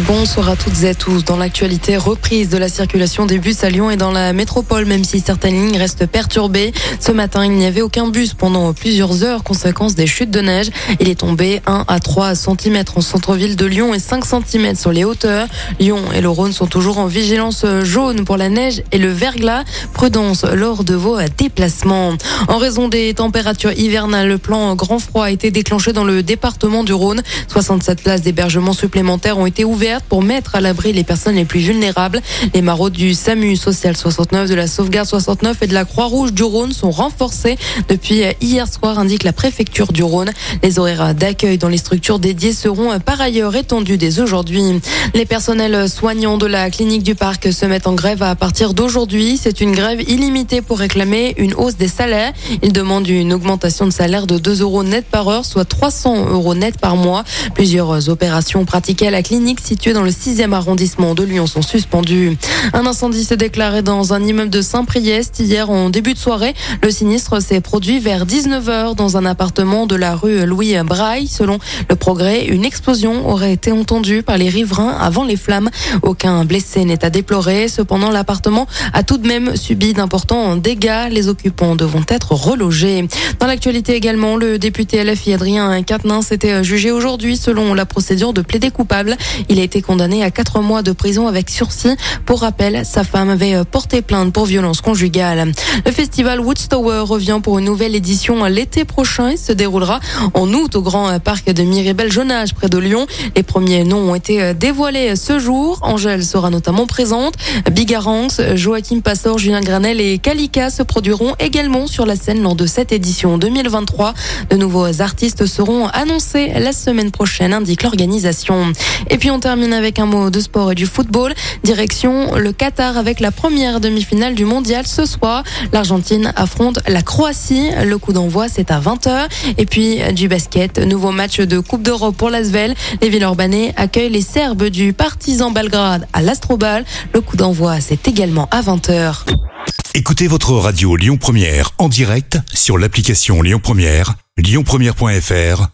Bonsoir à toutes et à tous. Dans l'actualité, reprise de la circulation des bus à Lyon et dans la métropole, même si certaines lignes restent perturbées. Ce matin, il n'y avait aucun bus pendant plusieurs heures, conséquence des chutes de neige. Il est tombé 1 à 3 cm en centre-ville de Lyon et 5 cm sur les hauteurs. Lyon et le Rhône sont toujours en vigilance jaune pour la neige et le verglas. Prudence lors de vos déplacements. En raison des températures hivernales, le plan grand froid a été déclenché dans le département du Rhône. 67 places d'hébergement supplémentaires ont été ouvertes pour mettre à l'abri les personnes les plus vulnérables. Les maraudes du SAMU Social 69, de la Sauvegarde 69 et de la Croix-Rouge du Rhône sont renforcées depuis hier soir, indique la préfecture du Rhône. Les horaires d'accueil dans les structures dédiées seront par ailleurs étendus dès aujourd'hui. Les personnels soignants de la clinique du parc se mettent en grève à partir d'aujourd'hui. C'est une grève illimitée pour réclamer une hausse des salaires. Ils demandent une augmentation de salaire de 2 euros net par heure, soit 300 euros net par mois. Plusieurs opérations pratiquées à la clinique situés dans le 6e arrondissement de Lyon sont suspendus. Un incendie s'est déclaré dans un immeuble de Saint-Priest hier en début de soirée. Le sinistre s'est produit vers 19h dans un appartement de la rue Louis Braille. Selon le progrès, une explosion aurait été entendue par les riverains avant les flammes. Aucun blessé n'est à déplorer. Cependant, l'appartement a tout de même subi d'importants dégâts. Les occupants devront être relogés. Dans l'actualité également, le député LFI Adrien Quatennens s'était jugé aujourd'hui selon la procédure de plaider coupable. Il a été condamné à quatre mois de prison avec sursis. Pour rappel, sa femme avait euh, porté plainte pour violence conjugale. Le festival Woodstower revient pour une nouvelle édition l'été prochain. Il se déroulera en août au Grand Parc de Miribel-Jonage près de Lyon. Les premiers noms ont été euh, dévoilés ce jour. Angèle sera notamment présente. Bigaranx, Joachim Passor, Julien Granel et Kalika se produiront également sur la scène lors de cette édition 2023. De nouveaux artistes seront annoncés la semaine prochaine, indique l'organisation. Et puis on termine termine avec un mot de sport et du football. Direction le Qatar avec la première demi-finale du mondial ce soir. L'Argentine affronte la Croatie. Le coup d'envoi, c'est à 20h. Et puis du basket, nouveau match de Coupe d'Europe pour l'Asvel. Les Villeurbanais accueillent les Serbes du Partizan Belgrade à l'Astrobal. Le coup d'envoi, c'est également à 20h. Écoutez votre radio Lyon Première en direct sur l'application Lyon Première, lyonpremière.fr